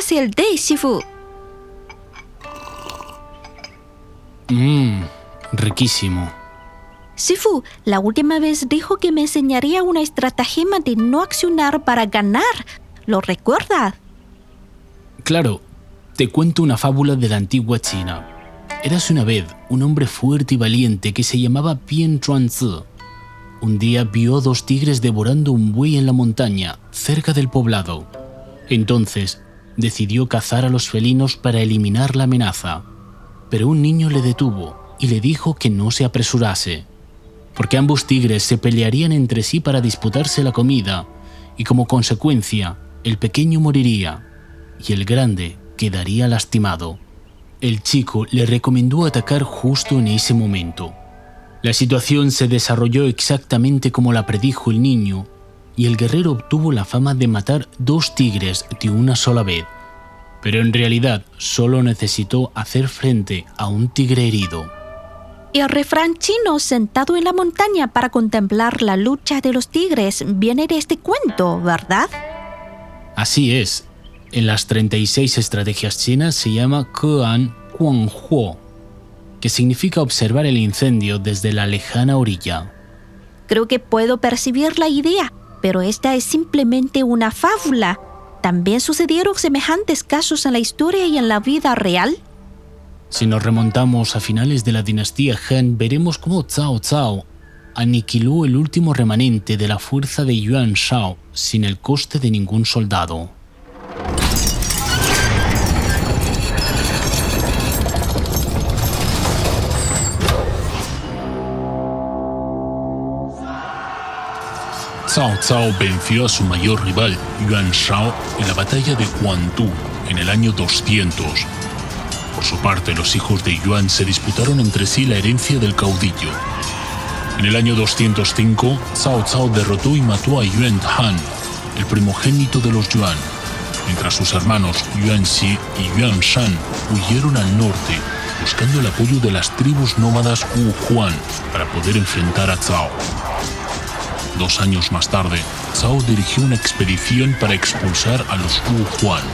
Sírvase el té, Sifu. Mmm, riquísimo. Sifu, la última vez dijo que me enseñaría una estratagema de no accionar para ganar. ¿Lo recuerda? Claro, te cuento una fábula de la antigua China. Érase una vez un hombre fuerte y valiente que se llamaba Pian Chuanzi. Un día vio a dos tigres devorando un buey en la montaña, cerca del poblado. Entonces, decidió cazar a los felinos para eliminar la amenaza. Pero un niño le detuvo y le dijo que no se apresurase, porque ambos tigres se pelearían entre sí para disputarse la comida, y como consecuencia, el pequeño moriría y el grande quedaría lastimado. El chico le recomendó atacar justo en ese momento. La situación se desarrolló exactamente como la predijo el niño, y el guerrero obtuvo la fama de matar dos tigres de una sola vez, pero en realidad solo necesitó hacer frente a un tigre herido. El refrán chino sentado en la montaña para contemplar la lucha de los tigres viene de este cuento, ¿verdad? Así es. En las 36 estrategias chinas se llama Kean Huo, que significa observar el incendio desde la lejana orilla. Creo que puedo percibir la idea, pero esta es simplemente una fábula. ¿También sucedieron semejantes casos en la historia y en la vida real? Si nos remontamos a finales de la dinastía Han, veremos cómo Cao Cao aniquiló el último remanente de la fuerza de Yuan Shao sin el coste de ningún soldado. Cao Cao venció a su mayor rival, Yuan Shao, en la batalla de Huangtu en el año 200. Por su parte, los hijos de Yuan se disputaron entre sí la herencia del caudillo. En el año 205, Cao Cao derrotó y mató a Yuan Han, el primogénito de los Yuan, mientras sus hermanos Yuan Xi y Yuan Shan huyeron al norte, buscando el apoyo de las tribus nómadas Wu Huan para poder enfrentar a Cao. Dos años más tarde, Cao dirigió una expedición para expulsar a los Wu Huan.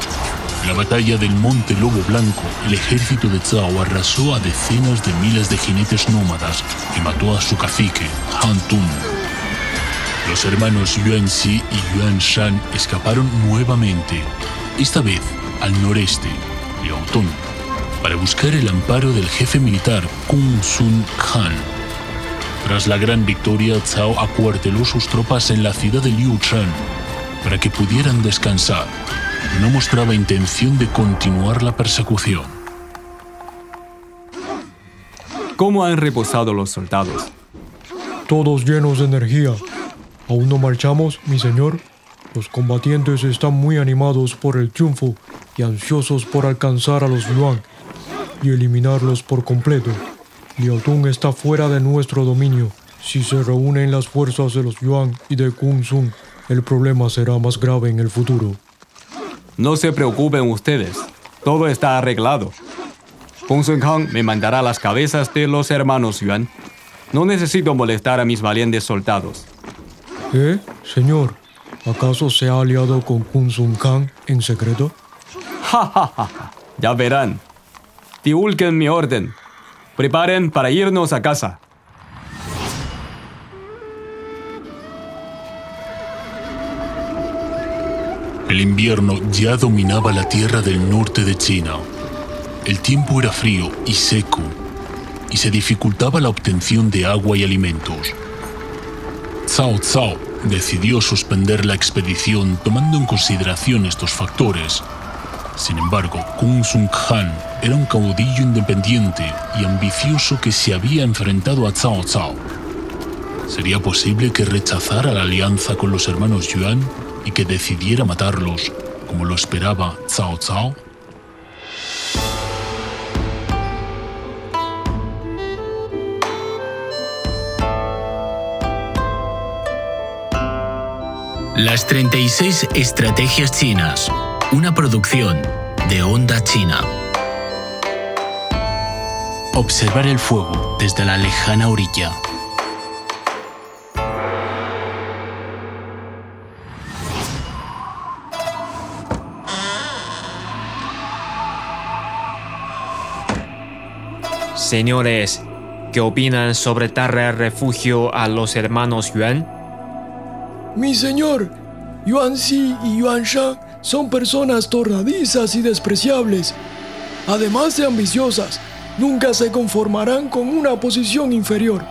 En la batalla del Monte Lobo Blanco, el ejército de Cao arrasó a decenas de miles de jinetes nómadas y mató a su cacique, Han Tun. Los hermanos Yuan Xi y Yuan Shan escaparon nuevamente, esta vez al noreste, Liaotong, para buscar el amparo del jefe militar Kung Sun Khan. Tras la gran victoria, Cao acuarteló sus tropas en la ciudad de Liuchan para que pudieran descansar. No mostraba intención de continuar la persecución. ¿Cómo han reposado los soldados? Todos llenos de energía. ¿Aún no marchamos, mi señor? Los combatientes están muy animados por el triunfo y ansiosos por alcanzar a los Yuan y eliminarlos por completo. Liaotong está fuera de nuestro dominio. Si se reúnen las fuerzas de los Yuan y de Kung Sun, el problema será más grave en el futuro. No se preocupen ustedes, todo está arreglado. Kung Sun Kang me mandará las cabezas de los hermanos Yuan. No necesito molestar a mis valientes soldados. ¿Eh, señor? ¿Acaso se ha aliado con Kung Sun Kang en secreto? Ja, ja, ja, ja. Ya verán. Divulguen mi orden. Preparen para irnos a casa. El invierno ya dominaba la tierra del norte de China. El tiempo era frío y seco, y se dificultaba la obtención de agua y alimentos. Cao Cao decidió suspender la expedición tomando en consideración estos factores. Sin embargo, Kung Sun Khan era un caudillo independiente y ambicioso que se había enfrentado a Cao Cao. ¿Sería posible que rechazara la alianza con los hermanos Yuan y que decidiera matarlos como lo esperaba Cao Cao? Las 36 Estrategias Chinas, una producción de Onda China. Observar el fuego desde la lejana orilla. Señores, ¿qué opinan sobre darle refugio a los hermanos Yuan? Mi señor, Yuan Si y Yuan Shang son personas tornadizas y despreciables. Además de ambiciosas, nunca se conformarán con una posición inferior.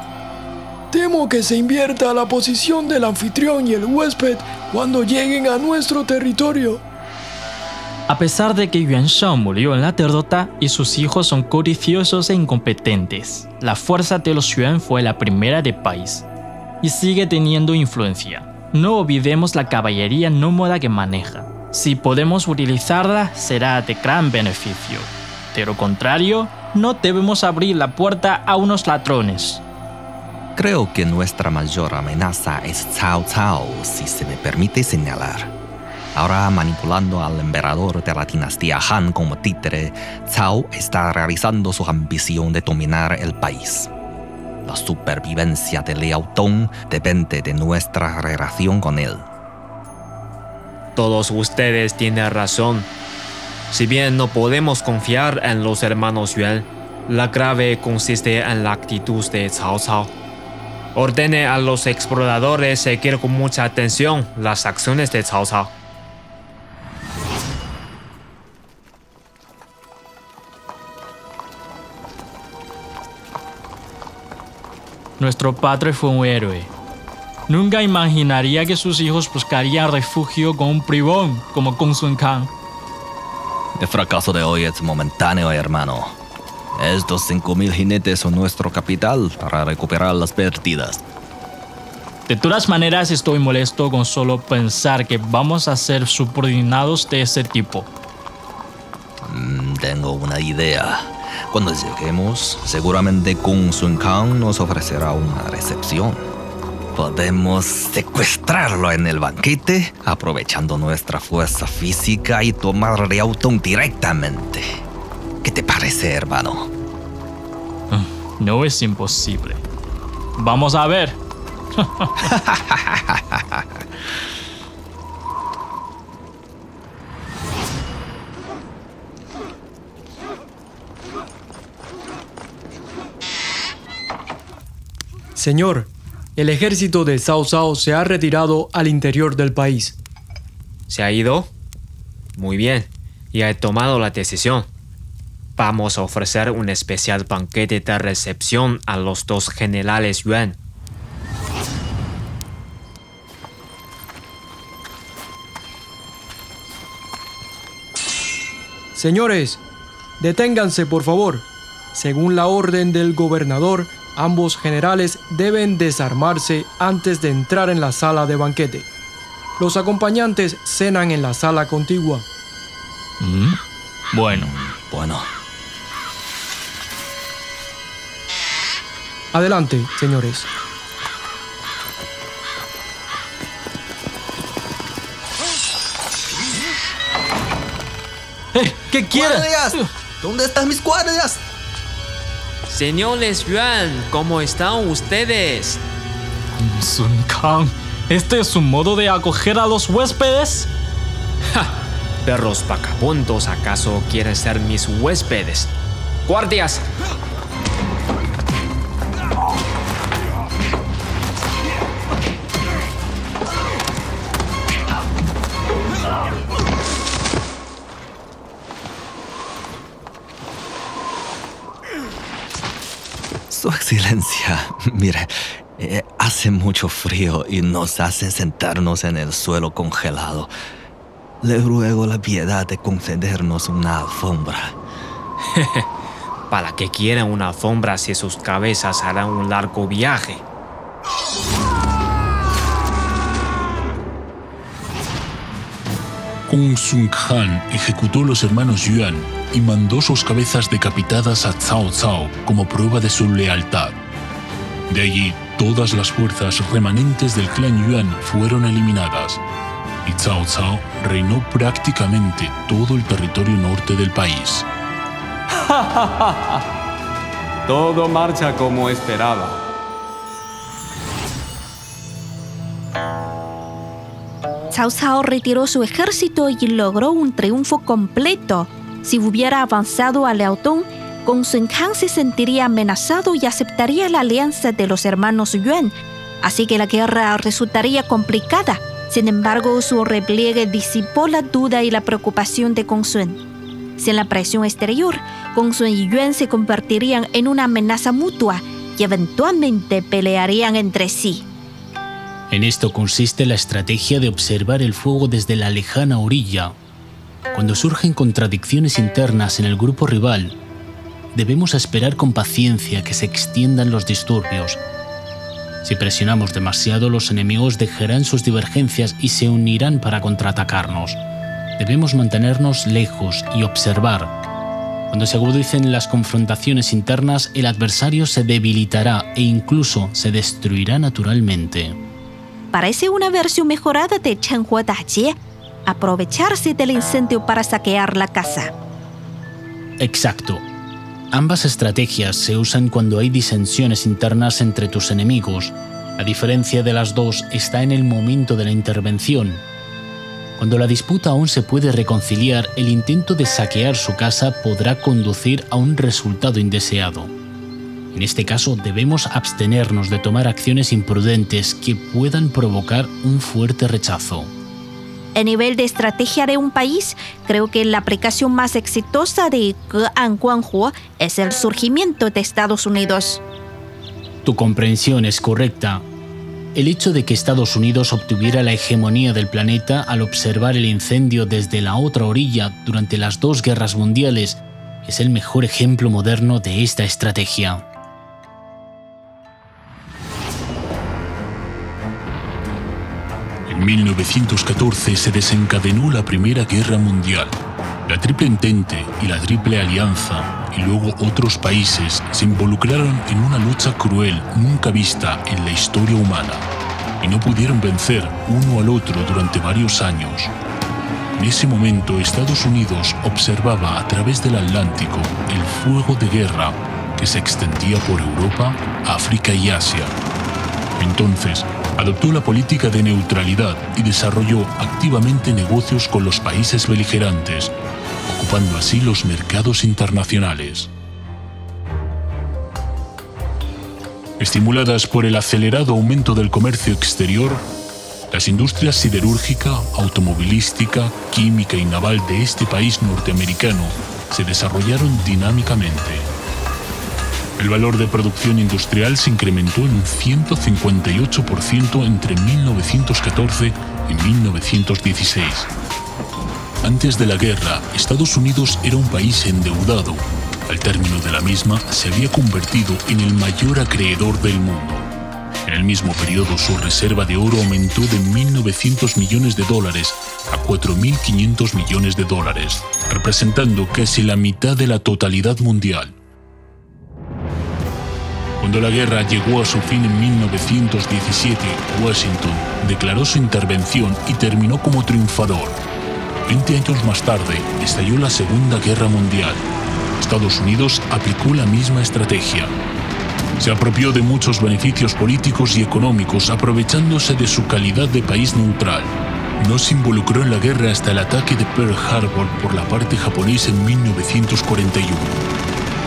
Temo que se invierta la posición del anfitrión y el huésped cuando lleguen a nuestro territorio. A pesar de que Yuan Shang murió en la derrota y sus hijos son codiciosos e incompetentes, la fuerza de los Yuan fue la primera del país y sigue teniendo influencia. No olvidemos la caballería nómada que maneja. Si podemos utilizarla, será de gran beneficio. De lo contrario, no debemos abrir la puerta a unos ladrones. Creo que nuestra mayor amenaza es Cao Cao, si se me permite señalar. Ahora manipulando al emperador de la dinastía Han como títere, Cao está realizando su ambición de dominar el país. La supervivencia de Liao Tong depende de nuestra relación con él. Todos ustedes tienen razón. Si bien no podemos confiar en los hermanos Yuan, la grave consiste en la actitud de Cao Cao. Ordene a los exploradores seguir con mucha atención las acciones de Cao Cao. Nuestro padre fue un héroe. Nunca imaginaría que sus hijos buscarían refugio con un privón como Kung Sun Kang. El fracaso de hoy es momentáneo, hermano. Estos 5.000 jinetes son nuestro capital para recuperar las pérdidas. De todas maneras, estoy molesto con solo pensar que vamos a ser subordinados de ese tipo. Mm, tengo una idea. Cuando lleguemos, seguramente Kung Sun Kang nos ofrecerá una recepción. Podemos secuestrarlo en el banquete, aprovechando nuestra fuerza física y tomar Liaotong directamente. ¿Qué te parece, hermano? No es imposible. Vamos a ver. Señor, el ejército de Cao Cao se ha retirado al interior del país. ¿Se ha ido? Muy bien, ya he tomado la decisión. Vamos a ofrecer un especial banquete de recepción a los dos generales Yuan. Señores, deténganse por favor. Según la orden del gobernador, ambos generales deben desarmarse antes de entrar en la sala de banquete. Los acompañantes cenan en la sala contigua. Mm, Bueno, Bueno, Adelante, señores. ¡Eh! ¿Qué quieren? ¡Guardias! ¿Dónde están mis guardias? Señores Yuan, ¿cómo están ustedes? Sun Kang, ¿este es su modo de acoger a los huéspedes? Perros vagabundos, ¿acaso quieren ser mis huéspedes? ¡Guardias! Su excelencia, mire, eh, hace mucho frío y nos hacen sentarnos en el suelo congelado. Le ruego la piedad de concedernos una alfombra. ¿Para qué quieren una alfombra si sus cabezas harán un largo viaje? Kung Sun Han ejecutó a los hermanos Yuan y mandó sus cabezas decapitadas a Cao Cao como prueba de su lealtad. De allí, todas las fuerzas remanentes del clan Yuan fueron eliminadas y Cao Cao reinó prácticamente todo el territorio norte del país. Todo marcha como esperaba. Cao Cao retiró su ejército y logró un triunfo completo. Si hubiera avanzado a Liaotong, Gong Sun Kang se sentiría amenazado y aceptaría la alianza de los hermanos Yuan, así que la guerra resultaría complicada. Sin embargo, su repliegue disipó la duda y la preocupación de Gong Sun. Sin la presión exterior, Gong Sun y Yuan se convertirían en una amenaza mutua y eventualmente pelearían entre sí. En esto consiste la estrategia de observar el fuego desde la lejana orilla. Cuando surgen contradicciones internas en el grupo rival, debemos esperar con paciencia que se extiendan los disturbios. Si presionamos demasiado, los enemigos dejarán sus divergencias y se unirán para contraatacarnos. Debemos mantenernos lejos y observar. Cuando se agudicen las confrontaciones internas, el adversario se debilitará e incluso se destruirá naturalmente. Parece una versión mejorada de Chenhua Dajie, aprovecharse del incendio para saquear la casa. Exacto. Ambas estrategias se usan cuando hay disensiones internas entre tus enemigos. La diferencia de las dos está en el momento de la intervención. Cuando la disputa aún se puede reconciliar, el intento de saquear su casa podrá conducir a un resultado indeseado. En este caso debemos abstenernos de tomar acciones imprudentes que puedan provocar un fuerte rechazo. A nivel de estrategia de un país, creo que la aplicación más exitosa de Ge'an Guanghuo es el surgimiento de Estados Unidos. Tu comprensión es correcta. El hecho de que Estados Unidos obtuviera la hegemonía del planeta al observar el incendio desde la otra orilla durante las dos guerras mundiales es el mejor ejemplo moderno de esta estrategia. En 1914 se desencadenó la Primera Guerra Mundial. La Triple Entente y la Triple Alianza y luego otros países se involucraron en una lucha cruel nunca vista en la historia humana y no pudieron vencer uno al otro durante varios años. En ese momento Estados Unidos observaba a través del Atlántico el fuego de guerra que se extendía por Europa, África y Asia. Entonces, adoptó la política de neutralidad y desarrolló activamente negocios con los países beligerantes, ocupando así los mercados internacionales. Estimuladas por el acelerado aumento del comercio exterior, las industrias siderúrgica, automovilística, química y naval de este país norteamericano se desarrollaron dinámicamente. El valor de producción industrial se incrementó en un 158% entre 1914 y 1916. Antes de la guerra, Estados Unidos era un país endeudado. Al término de la misma, se había convertido en el mayor acreedor del mundo. En el mismo periodo, su reserva de oro aumentó de 1.900 millones de dólares a 4.500 millones de dólares, representando casi la mitad de la totalidad mundial. Cuando la guerra llegó a su fin en 1917, Washington declaró su intervención y terminó como triunfador. Veinte años más tarde, estalló la Segunda Guerra Mundial. Estados Unidos aplicó la misma estrategia. Se apropió de muchos beneficios políticos y económicos aprovechándose de su calidad de país neutral. No se involucró en la guerra hasta el ataque de Pearl Harbor por la parte japonesa en 1941.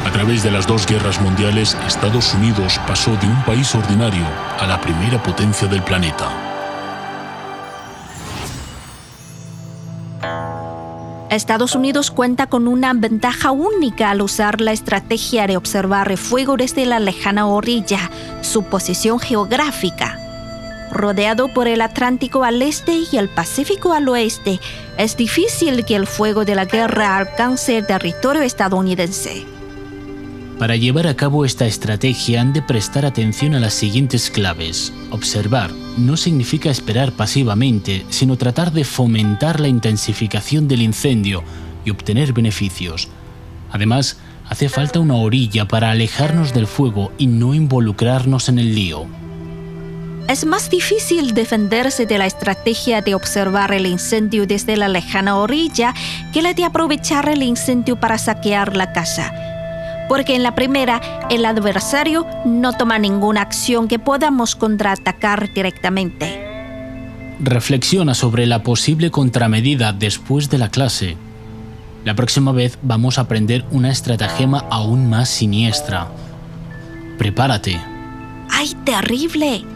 A través de las dos guerras mundiales, Estados Unidos pasó de un país ordinario a la primera potencia del planeta. Estados Unidos cuenta con una ventaja única al usar la estrategia de observar el fuego desde la lejana orilla, su posición geográfica. Rodeado por el Atlántico al este y el Pacífico al oeste, es difícil que el fuego de la guerra alcance el territorio estadounidense. Para llevar a cabo esta estrategia han de prestar atención a las siguientes claves. Observar no significa esperar pasivamente, sino tratar de fomentar la intensificación del incendio y obtener beneficios. Además, hace falta una orilla para alejarnos del fuego y no involucrarnos en el lío. Es más difícil defenderse de la estrategia de observar el incendio desde la lejana orilla que la de aprovechar el incendio para saquear la casa porque en la primera el adversario no toma ninguna acción que podamos contraatacar directamente. Reflexiona sobre la posible contramedida después de la clase. La próxima vez vamos a aprender una estratagema aún más siniestra. Prepárate. ¡Ay, terrible!